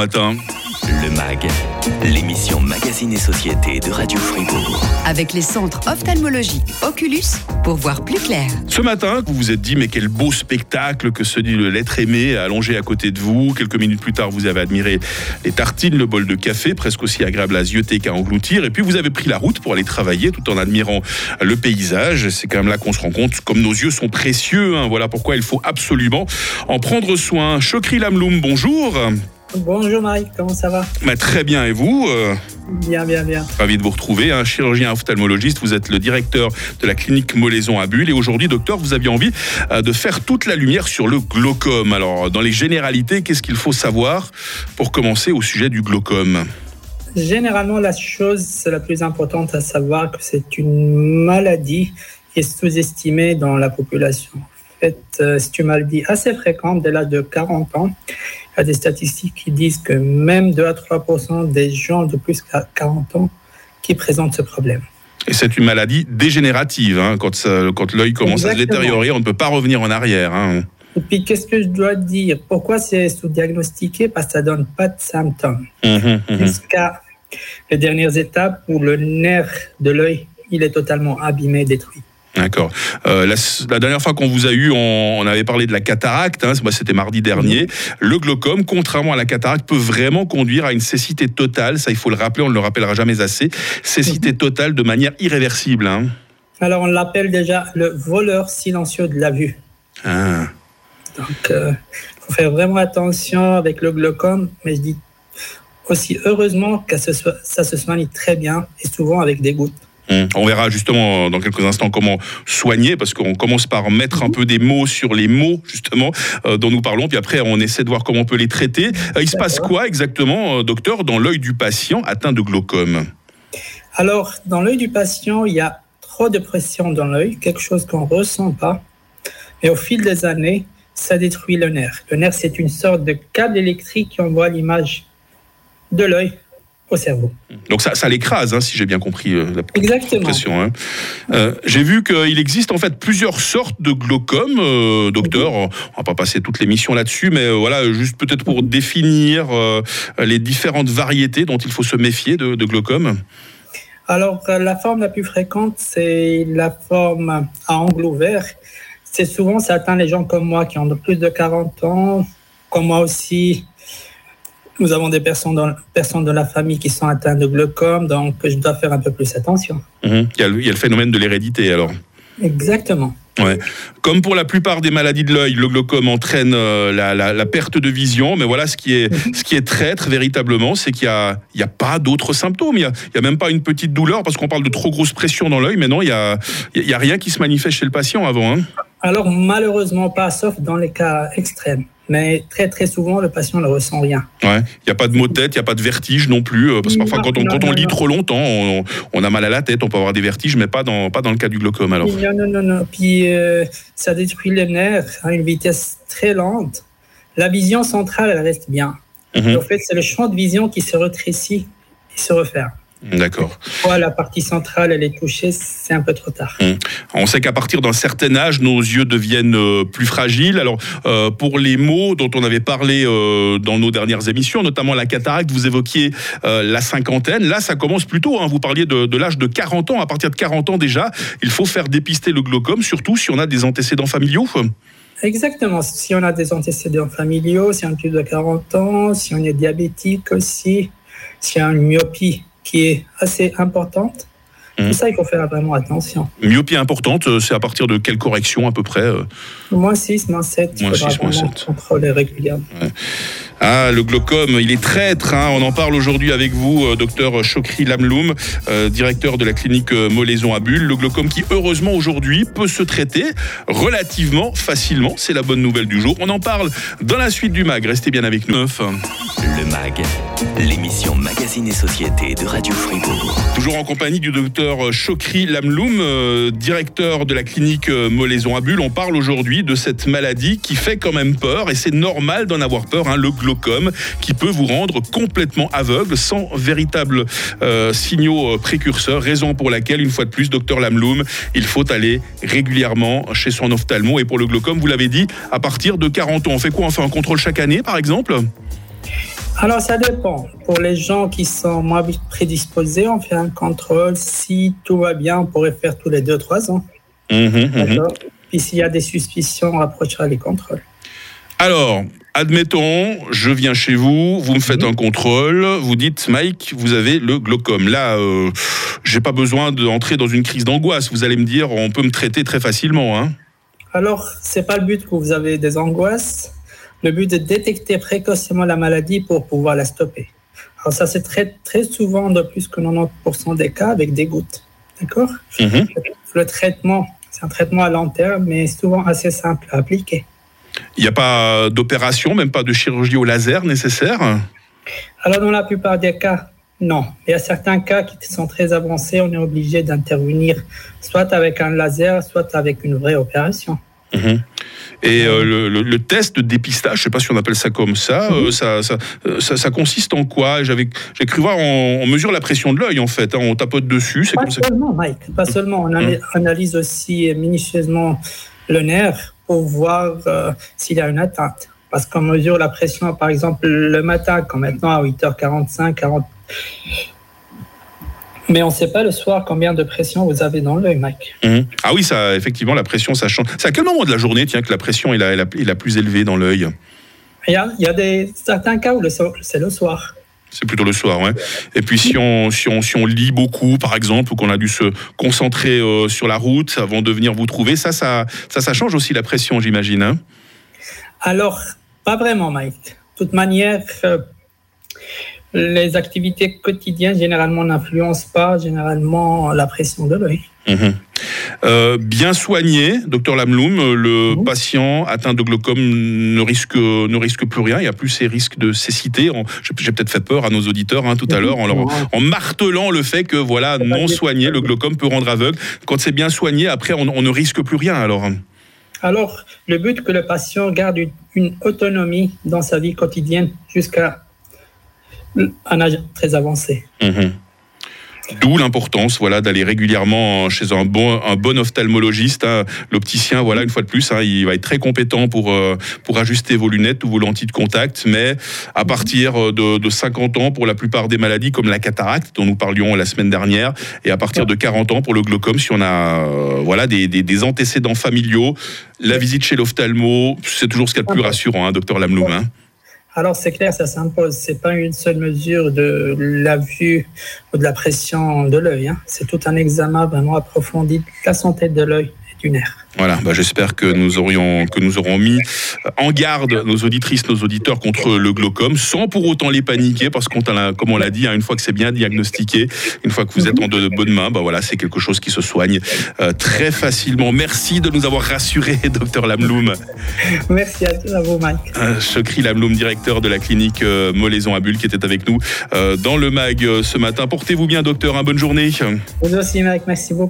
Matin. Le MAG, l'émission Magazine et Société de Radio Fribourg. Avec les centres ophtalmologiques Oculus pour voir plus clair. Ce matin, vous vous êtes dit, mais quel beau spectacle que celui de l'être aimé allongé à côté de vous. Quelques minutes plus tard, vous avez admiré les tartines, le bol de café, presque aussi agréable à zioter qu'à engloutir. Et puis, vous avez pris la route pour aller travailler tout en admirant le paysage. C'est quand même là qu'on se rend compte, comme nos yeux sont précieux. hein. Voilà pourquoi il faut absolument en prendre soin. Chokri Lamloum, bonjour. Bonjour Marie, comment ça va? Bah, très bien, et vous Euh, Bien, bien, bien. Ravi de vous retrouver, un chirurgien ophtalmologiste. Vous êtes le directeur de la clinique Molaison à Bulle. Et aujourd'hui, docteur, vous aviez envie euh, de faire toute la lumière sur le glaucome. Alors, dans les généralités, qu'est-ce qu'il faut savoir pour commencer au sujet du glaucome? Généralement, la chose la plus importante à savoir, que c'est une maladie qui est sous-estimée dans la population. En fait, euh, c'est une maladie assez fréquente dès l'âge de 40 ans. Il y a des statistiques qui disent que même 2 à 3 des gens de plus de 40 ans qui présentent ce problème. Et c'est une maladie dégénérative. hein. Quand, ça- quand l'œil commence à se détériorer, on ne peut pas revenir en arrière. hein. Et puis, qu'est-ce que je dois dire? Pourquoi c'est sous-diagnostiqué? Parce que ça donne pas de symptômes. Mhm, mhm. jusqu'à les dernières étapes où le nerf de l'œil il est totalement abîmé, détruit. D'accord. Euh, la, la dernière fois qu'on vous a eu, on, on avait parlé de la cataracte. hein, moi, c'était mardi dernier. Le glaucome, contrairement à la cataracte, peut vraiment conduire à une cécité totale. Ça, il faut le rappeler. On ne le rappellera jamais assez. Cécité totale de manière irréversible. hein. Alors on l'appelle déjà le voleur silencieux de la vue. Ah. Donc il faut faire vraiment attention avec le glaucome, mais je dis aussi heureusement que ça se soigne très bien et souvent avec des gouttes. Hum. On verra justement dans quelques instants comment soigner, parce qu'on commence par mettre un peu des mots sur les mots justement euh, dont nous parlons, puis après on essaie de voir comment on peut les traiter. Euh, il se passe quoi exactement, euh, docteur, dans l'œil du patient atteint de glaucome? Alors dans l'œil du patient, il y a trop de pression dans l'œil, quelque chose qu'on ne ressent pas. Et au fil des années, ça détruit le nerf. Le nerf, c'est une sorte de câble électrique qui envoie l'image de l'œil au cerveau. Donc ça, ça l'écrase, hein, si j'ai bien compris euh, la Exactement. pression. hein. Euh, J'ai vu qu'il existe en fait plusieurs sortes de glaucome, euh, docteur. On va pas passer toute l'émission là-dessus, mais voilà, juste peut-être pour définir les différentes variétés dont il faut se méfier de, de glaucome. Alors, la forme la plus fréquente, c'est la forme à angle ouvert. C'est souvent, ça atteint les gens comme moi qui ont de plus de 40 ans, comme moi aussi. Nous avons des personnes, dans, personnes de la famille qui sont atteintes de glaucome, donc je dois faire un peu plus attention. Mhm. Il, y a le, il y a le phénomène de l'hérédité alors. Exactement. Comme pour la plupart des maladies de l'œil, le glaucome entraîne euh, la, la- la perte de vision. Mais voilà, ce qui est, ce qui est traître véritablement, c'est qu'il n'y a, pas d'autres symptômes. Il n'y a, même pas une petite douleur parce qu'on parle de trop grosse pression dans l'œil. Mais non, il n'y a, il y a rien qui se manifeste chez le patient avant. hein. Alors, malheureusement pas, sauf dans les cas extrêmes. Mais très, très souvent, le patient ne ressent rien. Ouais. Il n'y a pas de maux de tête, il n'y a pas de vertige non plus. euh, Parce que parfois, Non, quand on, non, quand on non, lit non. trop longtemps, on, on a mal à la tête, on peut avoir des vertiges, mais pas dans, pas dans le cas du glaucome. Alors. Non, non, non, non. Puis euh, ça détruit les nerfs à une vitesse très lente. La vision centrale, elle reste bien. Mhm. En fait, c'est le champ de vision qui se rétrécit et se referme. D'accord. Quand la partie centrale, elle est touchée, c'est un peu trop tard. On sait qu'à partir d'un certain âge, nos yeux deviennent euh, plus fragiles. Alors, euh, pour les mots dont on avait parlé euh, dans nos dernières émissions, notamment la cataracte, vous évoquiez la cinquantaine. Là, ça commence plus tôt. hein. Vous parliez de, de l'âge de 40 ans. À partir de 40 ans déjà, il faut faire dépister le glaucome, surtout si on a des antécédents familiaux. Exactement. Si on a des antécédents familiaux, si on a plus de 40 ans, si on est diabétique aussi, si on a une myopie qui est assez importante, Mhm. tout ça, il faut faire vraiment attention. Myopie importante, euh, c'est à partir de quelle correction à peu près euh Moins 6, moins 7, il Moins faudra 6, moins vraiment 7. contrôler régulièrement. Ah, le glaucome, il est traître. hein. On en parle aujourd'hui avec vous, euh, docteur Chokri Lamloum, euh, directeur de la clinique euh, Molaison à Bulle. Le glaucome qui, heureusement, aujourd'hui, peut se traiter relativement facilement. C'est la bonne nouvelle du jour. On en parle dans la suite du MAG. Restez bien avec nous. Le MAG, l'émission Magazine et Société de Radio Fribourg. Toujours en compagnie du docteur Chokri Lamloum, euh, directeur de la clinique Molaison à Bulle. On parle aujourd'hui de cette maladie qui fait quand même peur et c'est normal d'en avoir peur, hein, le glaucome, qui peut vous rendre complètement aveugle sans véritable euh, signaux euh, précurseurs. Raison pour laquelle, une fois de plus, docteur Lamloum, il faut aller régulièrement chez son ophtalmo. Et pour le glaucome, vous l'avez dit, à partir de 40 ans, on fait quoi On fait un contrôle chaque année, par exemple? Alors, ça dépend. Pour les gens qui sont moins prédisposés, on fait un contrôle. Si tout va bien, on pourrait faire tous les 2-3 ans. Mhm, mhm. D'accord Puis s'il y a des suspicions, on approchera les contrôles. Alors, admettons, je viens chez vous, vous me faites Mhm. un contrôle, vous dites, Mike, vous avez le glaucome. Là, euh, j'ai pas besoin d'entrer dans une crise d'angoisse. Vous allez me dire, on peut me traiter très facilement. Hein Alors, c'est pas le but que vous avez des angoisses. Le but est de détecter précocement la maladie pour pouvoir la stopper. Alors, ça se traite très souvent de plus que 90% des cas avec des gouttes. D'accord? Mhm. Le traitement, c'est un traitement à long terme, mais souvent assez simple à appliquer. Il n'y a pas d'opération, même pas de chirurgie au laser nécessaire Alors, dans la plupart des cas, non. Il y a certains cas qui sont très avancés, on est obligé d'intervenir soit avec un laser, soit avec une vraie opération. Mhm. Et euh, le, le- le test de dépistage, je sais pas si on appelle ça comme ça, Mhm. euh, ça, ça, euh, ça- ça consiste en quoi? J'ai cru voir, on, on mesure la pression de l'œil en fait, hein, on tapote dessus, Pas comme ça. seulement, Mike, pas seulement. On ana- analyse aussi minutieusement le nerf pour voir euh, s'il y a une atteinte. Parce qu'on mesure la pression, par exemple, le matin, quand maintenant à 8h45, 40. Mais on ne sait pas le soir combien de pression vous avez dans l'œil, Mike. Mhm. Ah oui, ça, effectivement, la pression, ça change. C'est à quel moment de la journée, tiens, que la pression est la, est la- est la plus élevée dans l'œil? Il y a, il y a des, certains cas où c'est le soir. C'est plutôt le soir. Et puis si on, si on, si on lit beaucoup, par exemple, ou qu'on a dû se concentrer euh, sur la route avant de venir vous trouver, ça, ça, ça, ça change aussi la pression, j'imagine. hein? Alors, pas vraiment, Mike. De toute manière, euh, les activités quotidiennes, généralement, n'influencent pas généralement la pression de l'œil. Mhm. Euh, bien soigné, docteur Lamloum, euh, le patient atteint de glaucome ne risque, ne risque plus rien, il n'y a plus ces risques de cécité. J'ai peut-être fait peur à nos auditeurs hein, tout à l'heure en, leur- en martelant le fait que voilà, non soigné, le glaucome peut rendre aveugle. Quand c'est bien soigné, après, on, on ne risque plus rien alors. Alors, le but que le patient garde une, une autonomie dans sa vie quotidienne jusqu'à un âge très avancé. Mhm. D'où l'importance voilà, d'aller régulièrement chez un bon, un bon ophtalmologiste. hein. L'opticien, voilà, une fois de plus, hein, il va être très compétent pour, euh, pour ajuster vos lunettes ou vos lentilles de contact. Mais à partir de, de 50 ans, pour la plupart des maladies comme la cataracte, dont nous parlions la semaine dernière, et à partir de 40 ans, pour le glaucome, si on a euh, voilà, des, des- des antécédents familiaux, la visite chez l'ophtalmo, c'est toujours ce qu'il y a de plus rassurant, hein, docteur Lamloum. Alors, c'est clair, ça s'impose. C'est pas une seule mesure de la vue ou de la pression de l'œil. hein. C'est tout un examen vraiment approfondi de la santé de l'œil Voilà, bah, j'espère que nous aurions que nous aurons mis en garde nos auditrices, nos auditeurs contre le glaucome, sans pour autant les paniquer, parce qu'on comme on l'a dit, hein, une fois que c'est bien diagnostiqué, une fois que vous êtes en de bonnes mains, bah voilà, c'est quelque chose qui se soigne euh, très facilement. Merci de nous avoir rassurés, docteur Lamloum. Merci à, à vous, Mike. Euh, Chokri Lamloum, directeur de la clinique euh, Molaison à Bulle, qui était avec nous euh, dans le mag euh, ce matin. Portez-vous bien, docteur. hein, bonne journée. Vous aussi, Mike. Merci beaucoup.